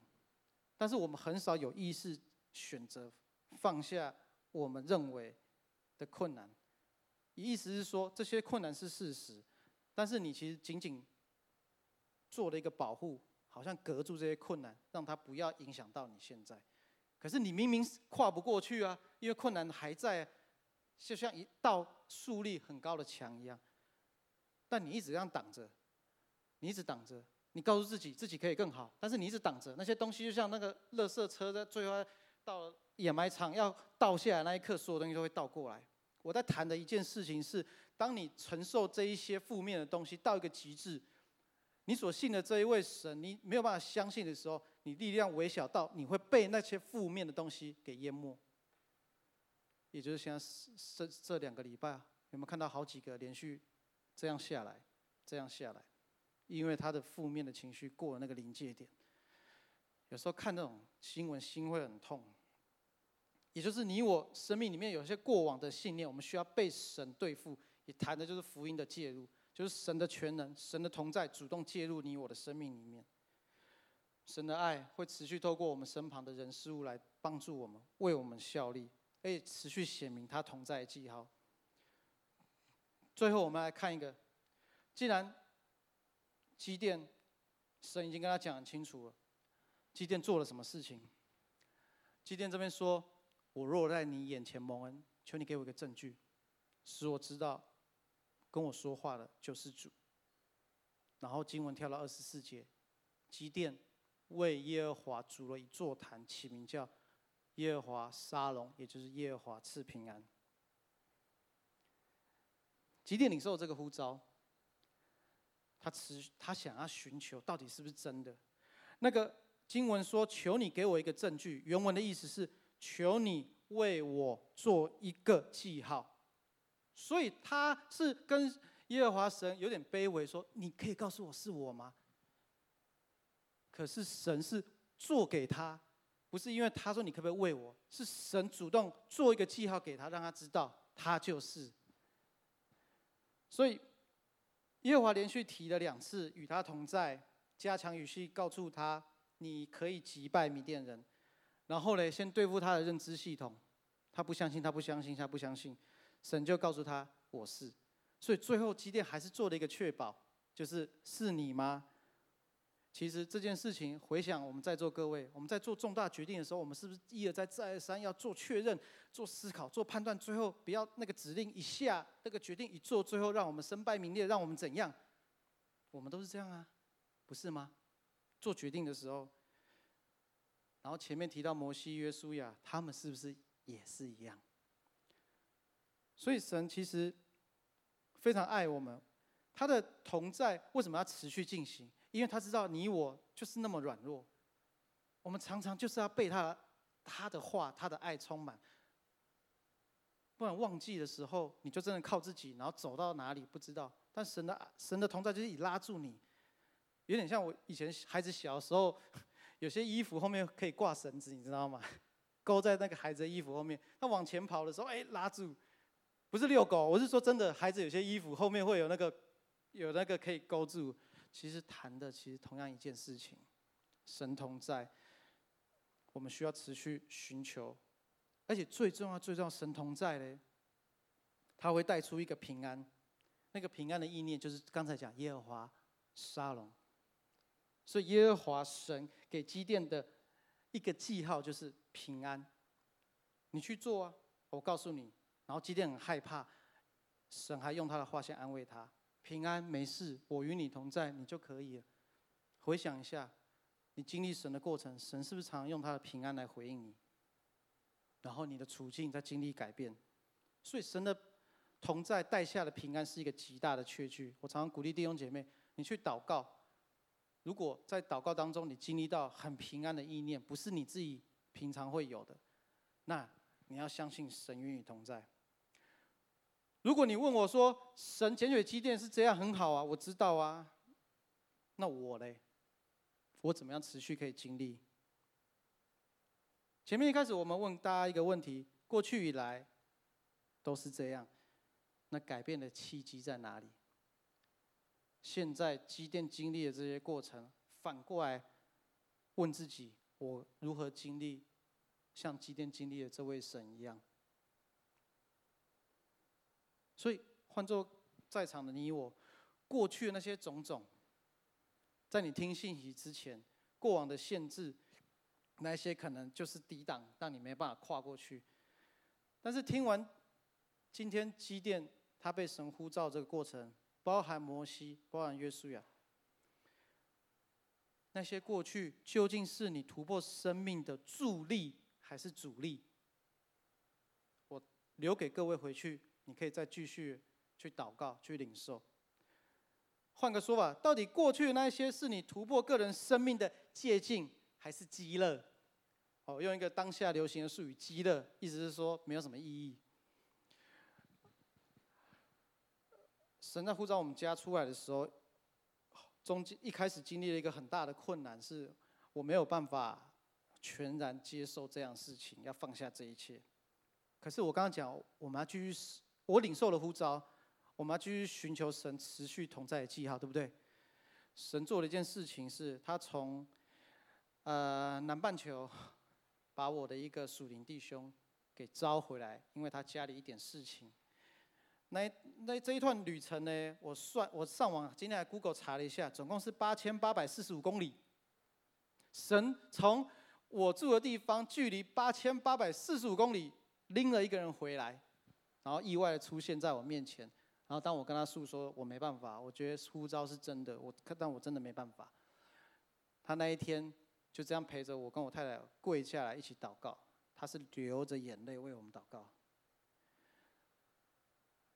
但是我们很少有意识选择放下我们认为的困难。意思是说，这些困难是事实，但是你其实仅仅做了一个保护，好像隔住这些困难，让它不要影响到你现在。可是你明明跨不过去啊，因为困难还在，就像一道树立很高的墙一样，但你一直这样挡着。你一直挡着，你告诉自己自己可以更好，但是你一直挡着那些东西，就像那个垃圾车在最后到掩埋场要倒下来那一刻，所有东西都会倒过来。我在谈的一件事情是，当你承受这一些负面的东西到一个极致，你所信的这一位神，你没有办法相信的时候，你力量微小到你会被那些负面的东西给淹没。也就是现在这这两个礼拜啊，有没有看到好几个连续这样下来，这样下来？因为他的负面的情绪过了那个临界点，有时候看那种新闻，心会很痛。也就是你我生命里面有些过往的信念，我们需要被神对付。也谈的就是福音的介入，就是神的全能、神的同在，主动介入你我的生命里面。神的爱会持续透过我们身旁的人事物来帮助我们，为我们效力，而且持续显明他同在的记号。最后，我们来看一个，既然。基甸，神已经跟他讲清楚了。基甸做了什么事情？基甸这边说：“我若在你眼前蒙恩，求你给我一个证据，使我知道跟我说话的就是主。”然后经文跳到二十四节，基甸为耶和华筑了一座坛，起名叫耶和华沙龙，也就是耶和华赐平安。基甸领受这个呼召。他持他想要寻求，到底是不是真的？那个经文说：“求你给我一个证据。”原文的意思是：“求你为我做一个记号。”所以他是跟耶和华神有点卑微，说：“你可以告诉我是我吗？”可是神是做给他，不是因为他说你可不可以为我，是神主动做一个记号给他，让他知道他就是。所以。耶和华连续提了两次与他同在，加强语气告诉他：“你可以击败米甸人。”然后呢，先对付他的认知系统，他不相信，他不相信，他不相信。神就告诉他：“我是。”所以最后基甸还是做了一个确保，就是是你吗？其实这件事情，回想我们在座各位，我们在做重大决定的时候，我们是不是一而再、再而三要做确认、做思考、做判断？最后不要那个指令一下，那个决定一做，最后让我们身败名裂，让我们怎样？我们都是这样啊，不是吗？做决定的时候，然后前面提到摩西、约书亚，他们是不是也是一样？所以神其实非常爱我们，他的同在为什么要持续进行？因为他知道你我就是那么软弱，我们常常就是要被他他的话、他的爱充满，不然忘记的时候，你就真的靠自己，然后走到哪里不知道，但神的神的同在就是以拉住你，有点像我以前孩子小时候，有些衣服后面可以挂绳子，你知道吗？勾在那个孩子的衣服后面，他往前跑的时候，哎，拉住，不是遛狗，我是说真的，孩子有些衣服后面会有那个有那个可以勾住，其实谈的其实同样一件事情，神同在，我们需要持续寻求，而且最重要最重要，神同在嘞，他会带出一个平安。那个平安的意念，就是刚才讲耶和华沙龙，所以耶和华神给基甸的一个记号就是平安。你去做啊，我告诉你。然后基甸很害怕，神还用他的话先安慰他：平安没事，我与你同在，你就可以了。回想一下，你经历神的过程，神是不是常用他的平安来回应你？然后你的处境在经历改变，所以神的。同在带下的平安是一个极大的确据。我常常鼓励弟兄姐妹，你去祷告。如果在祷告当中你经历到很平安的意念，不是你自己平常会有的，那你要相信神与你同在。如果你问我说，神拣选基甸是这样很好啊，我知道啊。那我嘞，我怎么样持续可以经历？前面一开始我们问大家一个问题：过去以来都是这样。那改变的契机在哪里？现在基甸经历的这些过程，反过来问自己：我如何经历像基甸经历的这位神一样？所以换作在场的你我，过去的那些种种，在你听信息之前，过往的限制，那些可能就是抵挡，让你没办法跨过去。但是听完今天基甸。他被神呼召这个过程，包含摩西，包含约书亚。那些过去究竟是你突破生命的助力还是阻力？我留给各位回去，你可以再继续去祷告、去领受。换个说法，到底过去的那些是你突破个人生命的捷径，还是鸡肋？哦，用一个当下流行的术语“鸡肋”，意思是说没有什么意义。神在呼召我们家出来的时候，中间一开始经历了一个很大的困难，是我没有办法全然接受这样事情，要放下这一切。可是我刚刚讲，我们要继续，我领受了呼召，我们要继续寻求神持续同在的记号，对不对？神做了一件事情，是他从呃南半球把我的一个属灵弟兄给招回来，因为他家里一点事情。那那这一段旅程呢？我算我上网今天来 Google 查了一下，总共是八千八百四十五公里。神从我住的地方距离八千八百四十五公里拎了一个人回来，然后意外的出现在我面前。然后当我跟他诉说，我没办法，我觉得呼召是真的，我但我真的没办法。他那一天就这样陪着我跟我太太跪下来一起祷告，他是流着眼泪为我们祷告。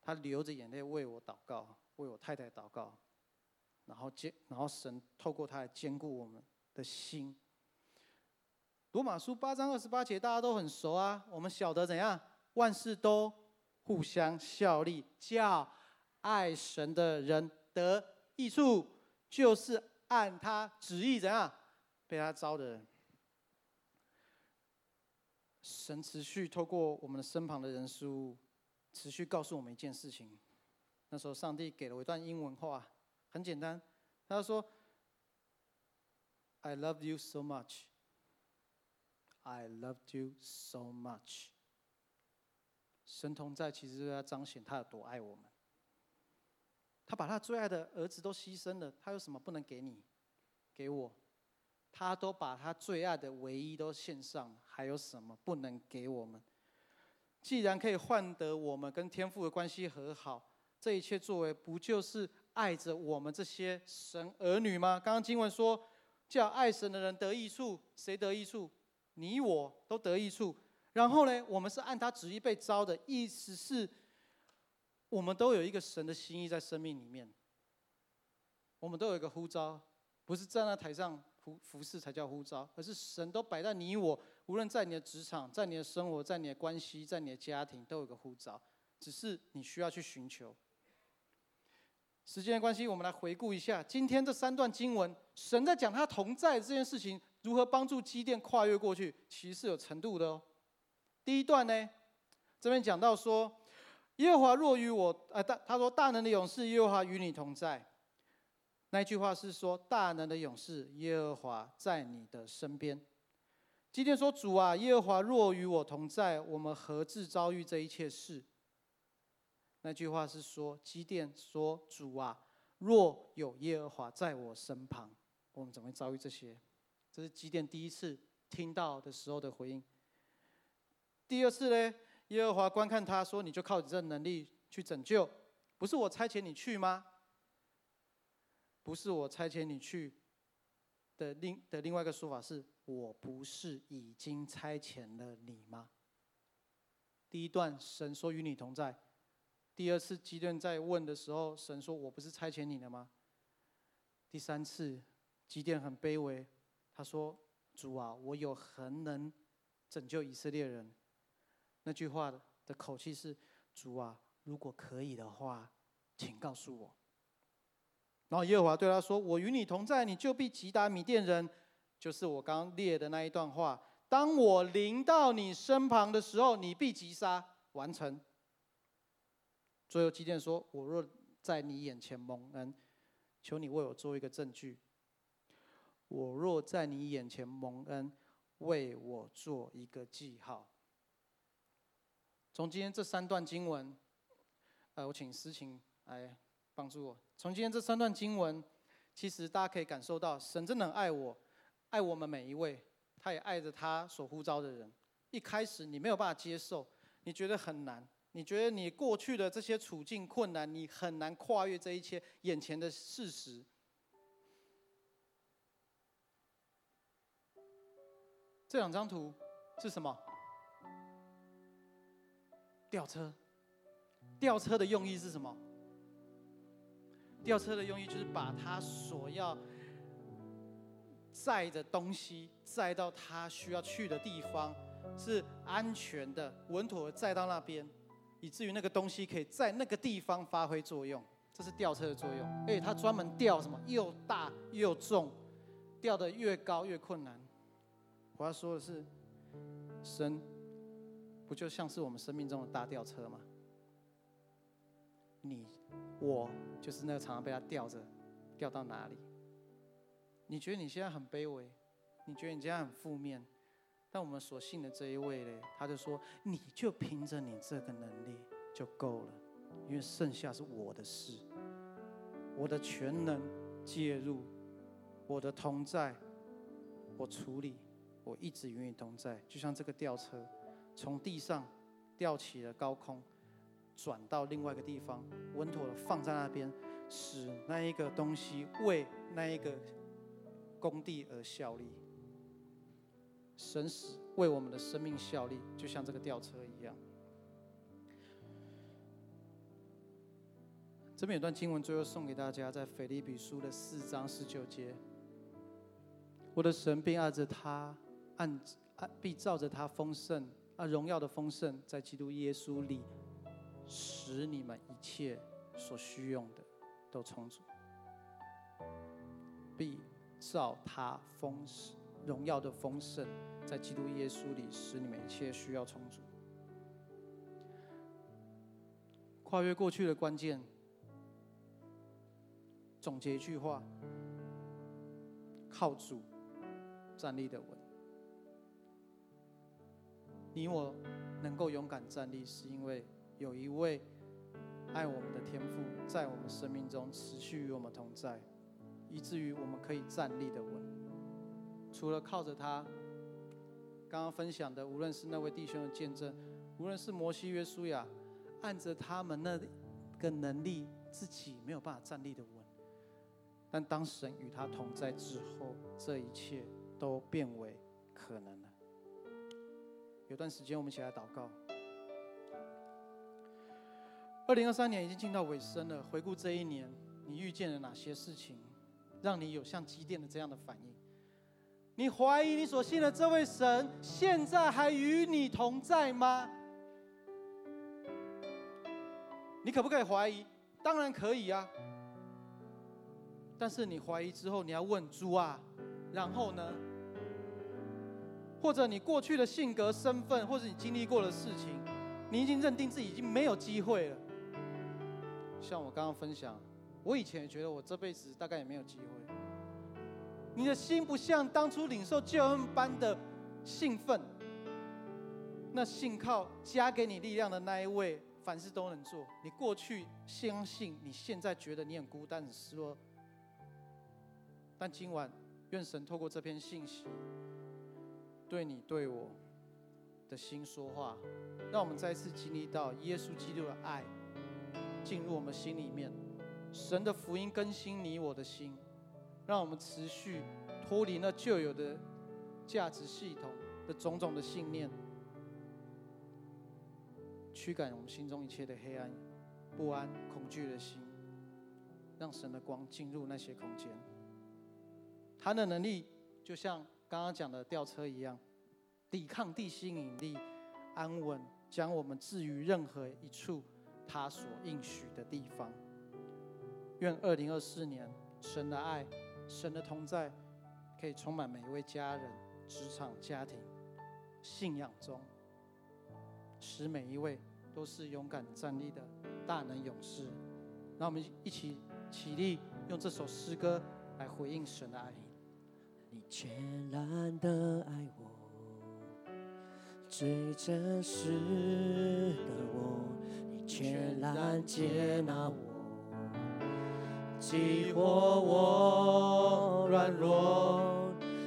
他流着眼泪为我祷告，为我太太祷告，然后坚，然后神透过他来坚固我们的心。罗马书八章二十八节大家都很熟啊，我们晓得怎样，万事都互相效力，叫爱神的人得益处，就是按他旨意怎样被他招的人。神持续透过我们的身旁的人事物。持续告诉我们一件事情。那时候，上帝给了我一段英文话，很简单。他说：“I love you so much. I love you so much.” 神同在，其实是要彰显他有多爱我们。他把他最爱的儿子都牺牲了，他有什么不能给你、给我？他都把他最爱的唯一都献上，还有什么不能给我们？既然可以换得我们跟天父的关系和好，这一切作为不就是爱着我们这些神儿女吗？刚刚经文说，叫爱神的人得益处，谁得益处？你我都得益处。然后呢，我们是按他旨意被召的，意思是，我们都有一个神的心意在生命里面，我们都有一个呼召，不是站在台上服服侍才叫呼召，而是神都摆在你我。无论在你的职场，在你的生活，在你的关系，在你的家庭，都有个呼召，只是你需要去寻求。时间的关系，我们来回顾一下今天这三段经文，神在讲他同在这件事情如何帮助基甸跨越过去，其实是有程度的哦。第一段呢，这边讲到说，耶和华若与我，呃，大他说大能的勇士耶和华与你同在。那句话是说，大能的勇士耶和华在你的身边。基甸说：“主啊，耶和华若与我同在，我们何至遭遇这一切事？”那句话是说，基甸说：“主啊，若有耶和华在我身旁，我们怎么会遭遇这些？”这是基甸第一次听到的时候的回应。第二次呢，耶和华观看他说：“你就靠你这能力去拯救，不是我差遣你去吗？不是我差遣你去的另的另外一个说法是。”我不是已经差遣了你吗？第一段神说与你同在，第二次基甸在问的时候，神说我不是差遣你了吗？第三次基甸很卑微，他说主啊，我有恒能拯救以色列人？那句话的口气是主啊，如果可以的话，请告诉我。然后耶和华对他说：我与你同在，你就必击打米甸人。就是我刚刚列的那一段话。当我临到你身旁的时候，你必击杀。完成。最后基甸说：“我若在你眼前蒙恩，求你为我做一个证据。我若在你眼前蒙恩，为我做一个记号。”从今天这三段经文，呃，我请诗琴来帮助我。从今天这三段经文，其实大家可以感受到，神真的很爱我。爱我们每一位，他也爱着他所呼召的人。一开始你没有办法接受，你觉得很难，你觉得你过去的这些处境困难，你很难跨越这一切眼前的事实。这两张图是什么？吊车。吊车的用意是什么？吊车的用意就是把他所要。载的东西载到他需要去的地方，是安全的、稳妥的载到那边，以至于那个东西可以在那个地方发挥作用。这是吊车的作用。而且它专门吊什么？又大又重，吊得越高越困难。我要说的是，神不就像是我们生命中的大吊车吗？你我就是那个常常被他吊着，吊到哪里？你觉得你现在很卑微，你觉得你现在很负面，但我们所信的这一位呢，他就说，你就凭着你这个能力就够了，因为剩下是我的事，我的全能介入，我的同在，我处理，我一直与你同在，就像这个吊车，从地上吊起了高空，转到另外一个地方，稳妥的放在那边，使那一个东西为那一个。工地而效力，神使为我们的生命效力，就像这个吊车一样。这边有段经文，最后送给大家，在腓立比书的四章十九节。我的神必按着他按按必照着他丰盛啊荣耀的丰盛，在基督耶稣里，使你们一切所需用的都充足，必。照他丰盛荣耀的丰盛，在基督耶稣里，使你们一切需要充足。跨越过去的关键，总结一句话：靠主站立的稳。你我能够勇敢站立，是因为有一位爱我们的天父，在我们生命中持续与我们同在。以至于我们可以站立的稳。除了靠着他，刚刚分享的，无论是那位弟兄的见证，无论是摩西、约书亚，按着他们那个能力，自己没有办法站立的稳。但当神与他同在之后，这一切都变为可能。有段时间，我们一起来祷告。二零二三年已经进到尾声了，回顾这一年，你遇见了哪些事情？让你有像基甸的这样的反应？你怀疑你所信的这位神现在还与你同在吗？你可不可以怀疑？当然可以啊！但是你怀疑之后，你要问主啊，然后呢？或者你过去的性格、身份，或者你经历过的事情，你已经认定自己已经没有机会了。像我刚刚分享，我以前也觉得我这辈子大概也没有机会。你的心不像当初领受救恩般的兴奋，那信靠加给你力量的那一位，凡事都能做。你过去相信，你现在觉得你很孤单、很失落。但今晚，愿神透过这篇信息，对你对我的心说话，让我们再次经历到耶稣基督的爱进入我们心里面，神的福音更新你我的心，让我们持续脱离那旧有的价值系统的种种的信念，驱赶我们心中一切的黑暗、不安、恐惧的心，让神的光进入那些空间。他的能力就像刚刚讲的吊车一样，抵抗地心引力，安稳将我们置于任何一处他所应许的地方。愿二零二四年神的爱、神的同在，可以充满每一位家人、职场、家庭、信仰中，使每一位都是勇敢站立的大能勇士。让我们一起起立，用这首诗歌来回应神的爱。你全然的爱我，最真实的我，你全然接纳我，激活我软弱，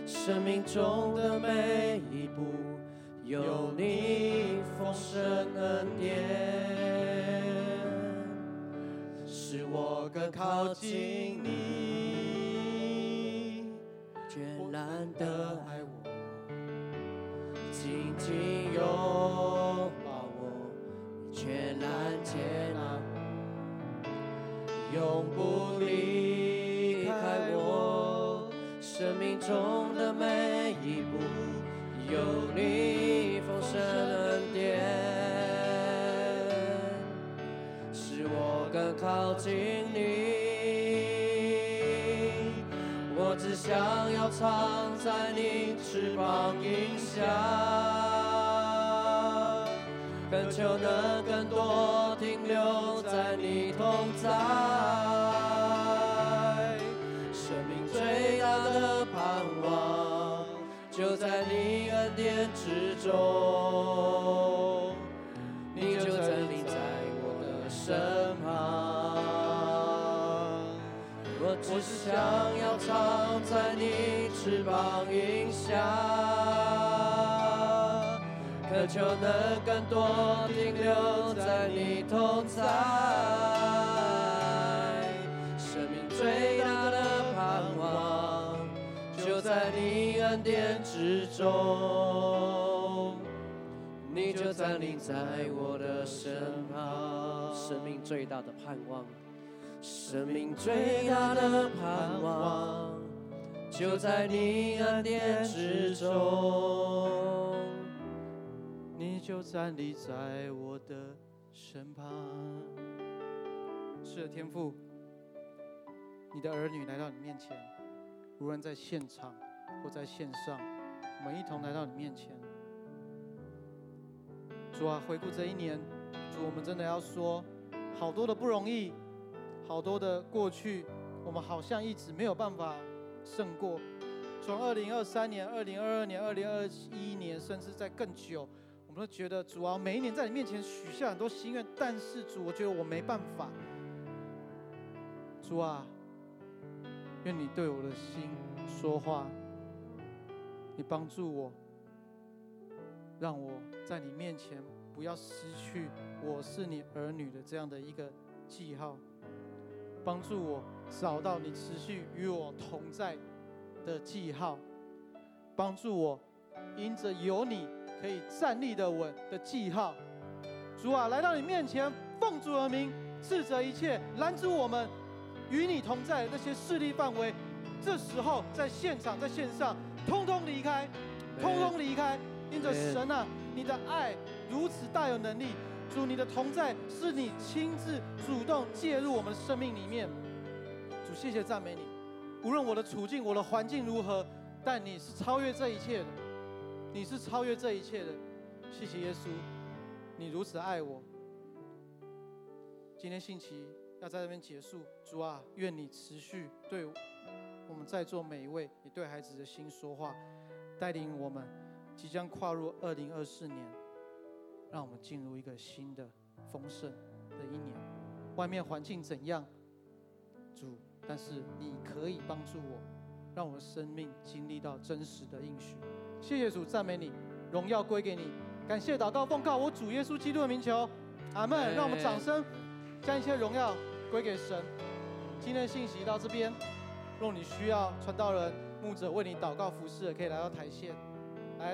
生命中的每一步有你丰盛恩典，使我更靠近你。全然的爱我，紧紧拥抱我，全然接纳我，永不离开我。生命中的每一步，有你丰盛恩典，使我更靠近藏在你翅膀荫下，恳求能更多停留在你同在。生命最大的盼望，就在你恩典之中，你就在你在我的身只想要藏在你翅膀荫下，渴求能更多停留在你同在。生命最大的盼望，就在你恩典之中，你就站立在我的身旁。生命最大的盼望。生命最大的盼望，就在你恩典之中，你就站立在我的身旁。是的，天父，你的儿女来到你面前，无论在现场或在线上，我们一同来到你面前。主啊，回顾这一年，主，我们真的要说，好多的不容易。好多的过去，我们好像一直没有办法胜过。从二零二三年、二零二二年、二零二一年，甚至在更久，我们都觉得主啊，每一年在你面前许下很多心愿，但是主，我觉得我没办法。主啊，愿你对我的心说话，你帮助我，让我在你面前不要失去我是你儿女的这样的一个记号。帮助我找到你持续与我同在的记号，帮助我因着有你可以站立的稳的记号。主啊，来到你面前，奉主而名，斥责一切拦阻我们与你同在的那些势力范围。这时候，在现场，在线上，通通离开，通通离开。因着神啊，你的爱如此大有能力。主，你的同在是你亲自主动介入我们的生命里面。主，谢谢赞美你。无论我的处境、我的环境如何，但你是超越这一切的，你是超越这一切的。谢谢耶稣，你如此爱我。今天信息要在这边结束，主啊，愿你持续对我们在座每一位，你对孩子的心说话，带领我们即将跨入二零二四年，让我们进入一个新的丰盛的一年。外面环境怎样，主？但是你可以帮助我，让我的生命经历到真实的应许。谢谢主，赞美你，荣耀归给你。感谢祷告奉告我主耶稣基督的名求，阿门。让我们掌声将一切荣耀归给神。今天的信息到这边，若你需要传道人、牧者为你祷告服侍，可以来到台线。